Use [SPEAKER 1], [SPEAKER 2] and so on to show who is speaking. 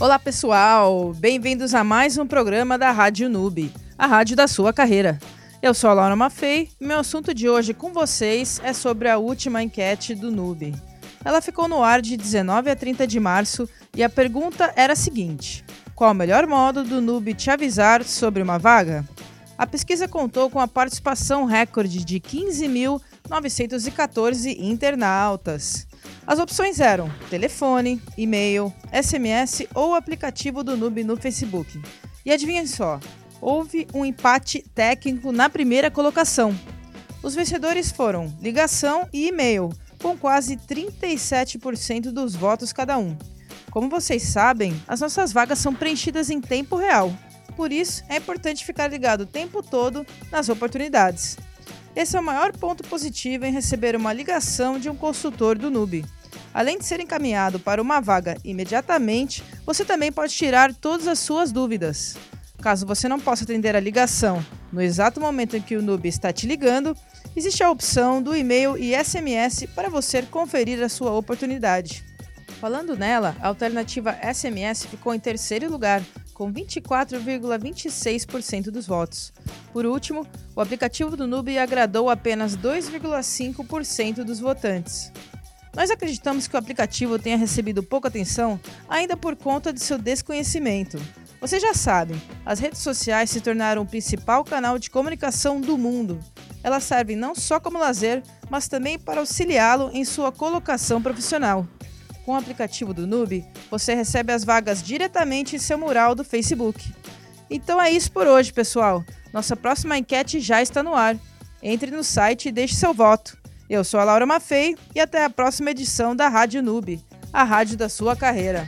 [SPEAKER 1] Olá pessoal, bem-vindos a mais um programa da Rádio Noob, a rádio da sua carreira. Eu sou a Laura Maffei e meu assunto de hoje com vocês é sobre a última enquete do Noob. Ela ficou no ar de 19 a 30 de março e a pergunta era a seguinte: Qual o melhor modo do Noob te avisar sobre uma vaga? A pesquisa contou com a participação recorde de 15.914 internautas. As opções eram telefone, e-mail, SMS ou aplicativo do Noob no Facebook. E adivinhem só, houve um empate técnico na primeira colocação. Os vencedores foram ligação e e-mail, com quase 37% dos votos cada um. Como vocês sabem, as nossas vagas são preenchidas em tempo real. Por isso, é importante ficar ligado o tempo todo nas oportunidades. Esse é o maior ponto positivo em receber uma ligação de um consultor do NUB. Além de ser encaminhado para uma vaga imediatamente, você também pode tirar todas as suas dúvidas. Caso você não possa atender a ligação no exato momento em que o NUB está te ligando, existe a opção do e-mail e SMS para você conferir a sua oportunidade. Falando nela, a alternativa SMS ficou em terceiro lugar, com 24,26% dos votos. Por último, o aplicativo do Nube agradou apenas 2,5% dos votantes. Nós acreditamos que o aplicativo tenha recebido pouca atenção ainda por conta de seu desconhecimento. Vocês já sabem, as redes sociais se tornaram o principal canal de comunicação do mundo. Elas servem não só como lazer, mas também para auxiliá-lo em sua colocação profissional com o aplicativo do Nube, você recebe as vagas diretamente em seu mural do Facebook. Então é isso por hoje, pessoal. Nossa próxima enquete já está no ar. Entre no site e deixe seu voto. Eu sou a Laura Maffei e até a próxima edição da Rádio Nube, a rádio da sua carreira.